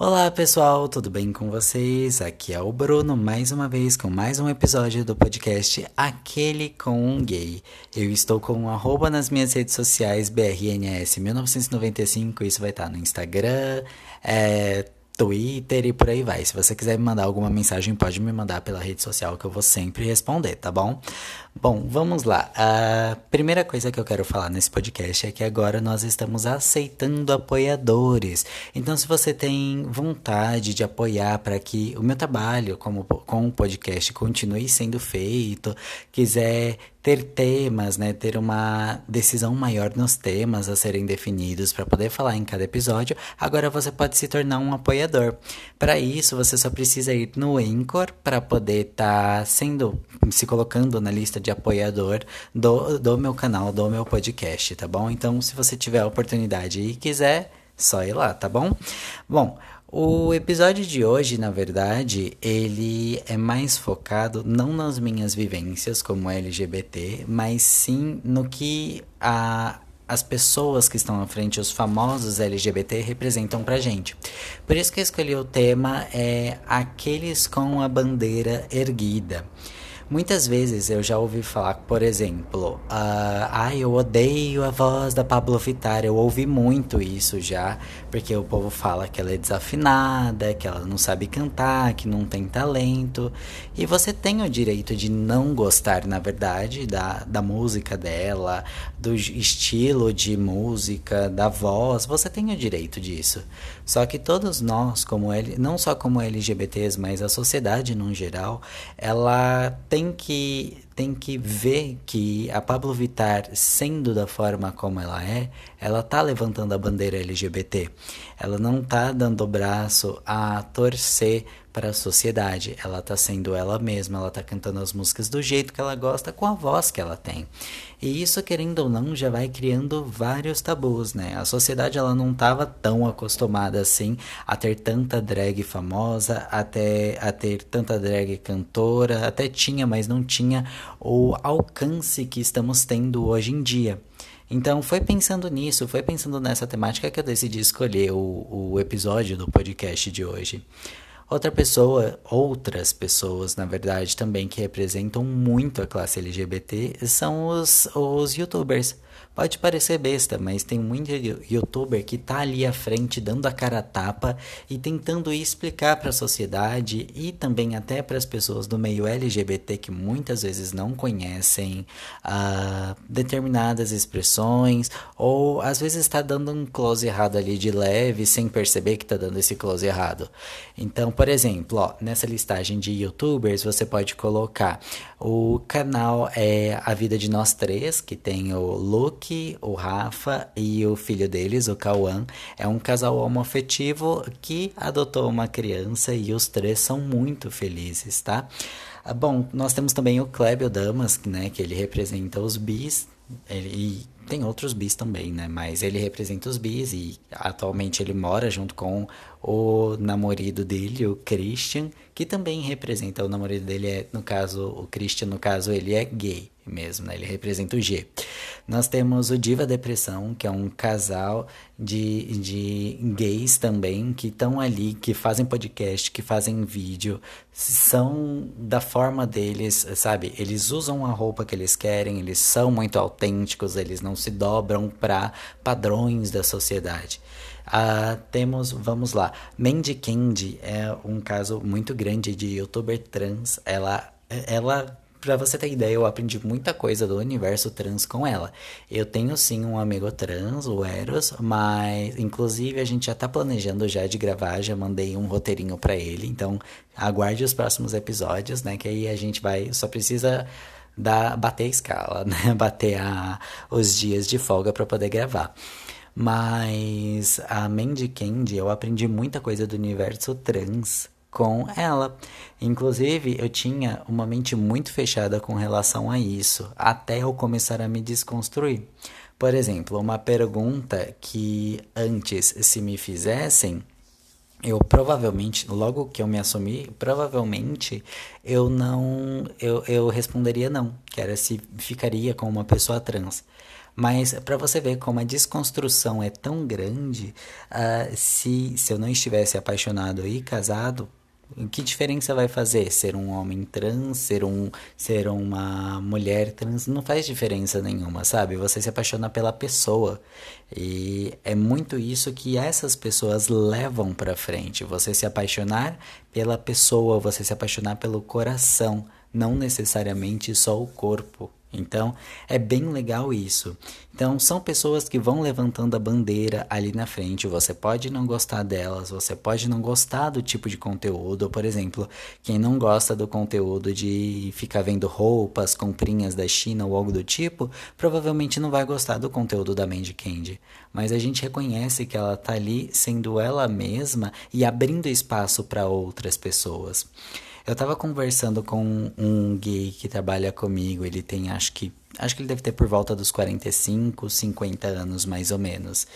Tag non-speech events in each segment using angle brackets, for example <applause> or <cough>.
Olá pessoal, tudo bem com vocês? Aqui é o Bruno, mais uma vez com mais um episódio do podcast Aquele com um Gay. Eu estou com um arroba nas minhas redes sociais, BRNS1995, isso vai estar no Instagram, é, Twitter e por aí vai. Se você quiser me mandar alguma mensagem, pode me mandar pela rede social que eu vou sempre responder, tá bom? Bom, vamos lá. A primeira coisa que eu quero falar nesse podcast é que agora nós estamos aceitando apoiadores. Então, se você tem vontade de apoiar para que o meu trabalho como, com o podcast continue sendo feito, quiser ter temas, né, ter uma decisão maior nos temas a serem definidos para poder falar em cada episódio, agora você pode se tornar um apoiador. Para isso, você só precisa ir no Anchor para poder estar tá sendo se colocando na lista de apoiador do, do meu canal, do meu podcast, tá bom? Então, se você tiver a oportunidade e quiser, só ir lá, tá bom? Bom, o episódio de hoje, na verdade, ele é mais focado não nas minhas vivências como LGBT, mas sim no que a, as pessoas que estão à frente, os famosos LGBT, representam pra gente. Por isso que eu escolhi o tema é Aqueles com a Bandeira Erguida. Muitas vezes eu já ouvi falar, por exemplo, uh, ah, eu odeio a voz da Pablo Vittar. Eu ouvi muito isso já, porque o povo fala que ela é desafinada, que ela não sabe cantar, que não tem talento. E você tem o direito de não gostar, na verdade, da, da música dela, do estilo de música, da voz. Você tem o direito disso. Só que todos nós, como ele, não só como LGBTs, mas a sociedade no geral, ela tem tem que tem que ver que a Pablo Vittar, sendo da forma como ela é, ela tá levantando a bandeira LGBT. Ela não tá dando o braço a torcer para a sociedade. Ela tá sendo ela mesma, ela tá cantando as músicas do jeito que ela gosta, com a voz que ela tem. E isso, querendo ou não, já vai criando vários tabus, né? A sociedade ela não estava tão acostumada assim a ter tanta drag famosa, até a ter tanta drag cantora, até tinha, mas não tinha o alcance que estamos tendo hoje em dia. Então, foi pensando nisso, foi pensando nessa temática que eu decidi escolher o, o episódio do podcast de hoje. Outra pessoa, outras pessoas, na verdade, também que representam muito a classe LGBT são os, os youtubers. Pode parecer besta, mas tem muito youtuber que tá ali à frente dando a cara a tapa e tentando explicar para a sociedade e também até para as pessoas do meio LGBT que muitas vezes não conhecem uh, determinadas expressões ou às vezes está dando um close errado ali de leve sem perceber que está dando esse close errado. Então, por exemplo, ó, nessa listagem de youtubers você pode colocar o canal é A Vida de Nós Três, que tem o Luke, o Rafa e o filho deles, o Cauã. É um casal homoafetivo que adotou uma criança e os três são muito felizes, tá? Ah, bom, nós temos também o Clébio Damas, né, que ele representa os bis, ele, tem outros bis também, né? Mas ele representa os bis e atualmente ele mora junto com o namorado dele, o Christian, que também representa o namorado dele é, no caso, o Christian, no caso, ele é gay mesmo, né? Ele representa o G. Nós temos o Diva Depressão, que é um casal de, de gays também, que estão ali, que fazem podcast, que fazem vídeo, são da forma deles, sabe? Eles usam a roupa que eles querem, eles são muito autênticos, eles não se dobram para padrões da sociedade. Uh, temos, vamos lá, Mandy Candy é um caso muito grande de youtuber trans. Ela, ela Pra você ter ideia, eu aprendi muita coisa do universo trans com ela. Eu tenho sim um amigo trans, o Eros, mas inclusive a gente já tá planejando já de gravar, já mandei um roteirinho para ele, então aguarde os próximos episódios, né? Que aí a gente vai, só precisa dar, bater a escala, <laughs> né? Bater a, os dias de folga para poder gravar. Mas a Mandy Candy, eu aprendi muita coisa do universo trans com ela. Inclusive, eu tinha uma mente muito fechada com relação a isso, até eu começar a me desconstruir. Por exemplo, uma pergunta que antes se me fizessem, eu provavelmente, logo que eu me assumi, provavelmente eu não, eu, eu responderia não, que era se ficaria com uma pessoa trans. Mas para você ver como a desconstrução é tão grande, uh, se, se eu não estivesse apaixonado e casado, que diferença vai fazer ser um homem trans, ser um ser uma mulher trans? Não faz diferença nenhuma, sabe? Você se apaixona pela pessoa. E é muito isso que essas pessoas levam para frente. Você se apaixonar pela pessoa, você se apaixonar pelo coração, não necessariamente só o corpo. Então, é bem legal isso. Então, são pessoas que vão levantando a bandeira ali na frente. Você pode não gostar delas, você pode não gostar do tipo de conteúdo. Por exemplo, quem não gosta do conteúdo de ficar vendo roupas, comprinhas da China ou algo do tipo, provavelmente não vai gostar do conteúdo da Mandy Candy. Mas a gente reconhece que ela tá ali sendo ela mesma e abrindo espaço para outras pessoas. Eu tava conversando com um gay que trabalha comigo, ele tem acho que acho que ele deve ter por volta dos 45, 50 anos mais ou menos.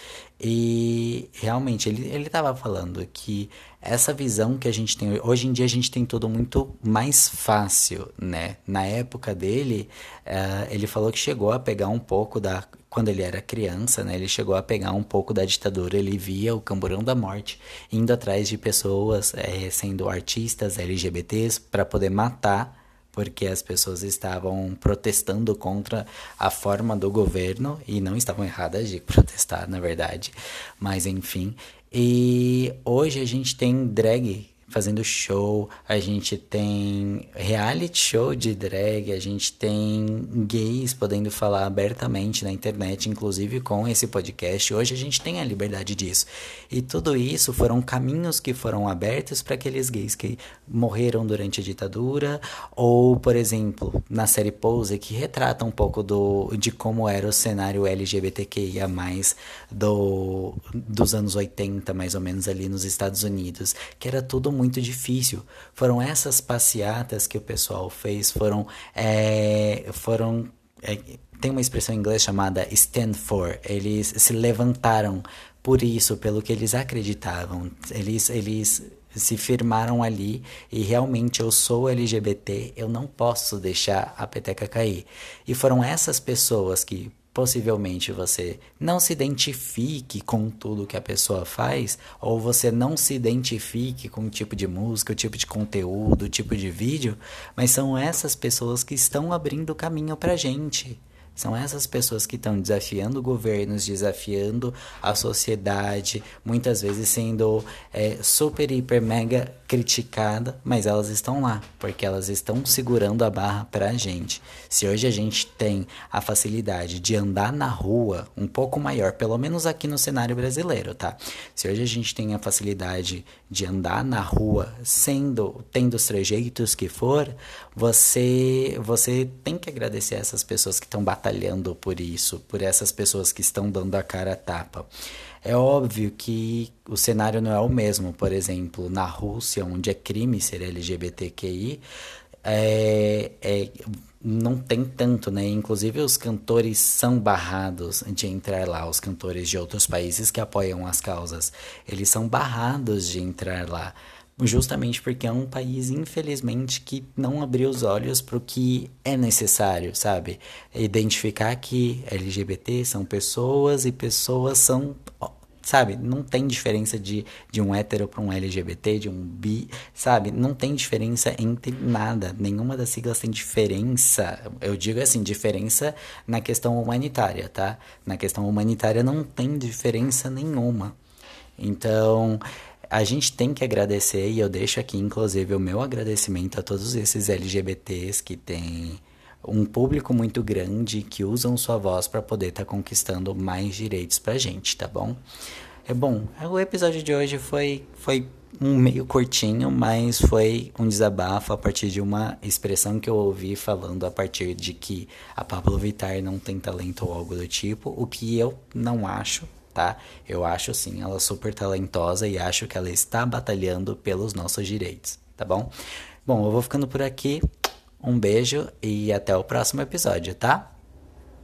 E realmente ele ele tava falando que essa visão que a gente tem hoje em dia a gente tem tudo muito mais fácil, né? Na época dele, uh, ele falou que chegou a pegar um pouco da quando ele era criança, né, ele chegou a pegar um pouco da ditadura, ele via o camburão da morte indo atrás de pessoas, é, sendo artistas LGBTs, para poder matar, porque as pessoas estavam protestando contra a forma do governo, e não estavam erradas de <laughs> protestar, na verdade, mas enfim. E hoje a gente tem drag fazendo show, a gente tem reality show de drag, a gente tem gays podendo falar abertamente na internet, inclusive com esse podcast. Hoje a gente tem a liberdade disso. E tudo isso foram caminhos que foram abertos para aqueles gays que morreram durante a ditadura, ou, por exemplo, na série Pose, que retrata um pouco do, de como era o cenário LGBTQIA, do, dos anos 80, mais ou menos, ali nos Estados Unidos, que era tudo muito muito difícil. Foram essas passeatas que o pessoal fez, foram. É, foram é, tem uma expressão em inglês chamada stand for. Eles se levantaram por isso, pelo que eles acreditavam. Eles, eles se firmaram ali e realmente eu sou LGBT, eu não posso deixar a peteca cair. E foram essas pessoas que possivelmente você não se identifique com tudo que a pessoa faz, ou você não se identifique com o tipo de música, o tipo de conteúdo, o tipo de vídeo, mas são essas pessoas que estão abrindo caminho pra gente. São essas pessoas que estão desafiando governos, desafiando a sociedade, muitas vezes sendo é, super, hiper, mega criticada, mas elas estão lá, porque elas estão segurando a barra para a gente. Se hoje a gente tem a facilidade de andar na rua um pouco maior, pelo menos aqui no cenário brasileiro, tá? Se hoje a gente tem a facilidade de andar na rua sendo, tendo os trejeitos que for, você, você tem que agradecer essas pessoas que estão batalhando por isso, por essas pessoas que estão dando a cara a tapa. É óbvio que o cenário não é o mesmo, por exemplo, na Rússia, onde é crime ser LGBTQI, é, é, não tem tanto, né? Inclusive os cantores são barrados de entrar lá, os cantores de outros países que apoiam as causas, eles são barrados de entrar lá. Justamente porque é um país, infelizmente, que não abriu os olhos para o que é necessário, sabe? Identificar que LGBT são pessoas e pessoas são sabe? Não tem diferença de, de um hétero para um LGBT, de um bi, sabe? Não tem diferença entre nada. Nenhuma das siglas tem diferença. Eu digo assim, diferença na questão humanitária, tá? Na questão humanitária não tem diferença nenhuma. Então, a gente tem que agradecer, e eu deixo aqui, inclusive, o meu agradecimento a todos esses LGBTs que têm um público muito grande que usam sua voz para poder estar tá conquistando mais direitos pra gente, tá bom? É bom, o episódio de hoje foi, foi um meio curtinho, mas foi um desabafo a partir de uma expressão que eu ouvi falando a partir de que a Pablo Vittar não tem talento ou algo do tipo, o que eu não acho, tá? Eu acho sim ela super talentosa e acho que ela está batalhando pelos nossos direitos, tá bom? Bom, eu vou ficando por aqui. Um beijo e até o próximo episódio, tá?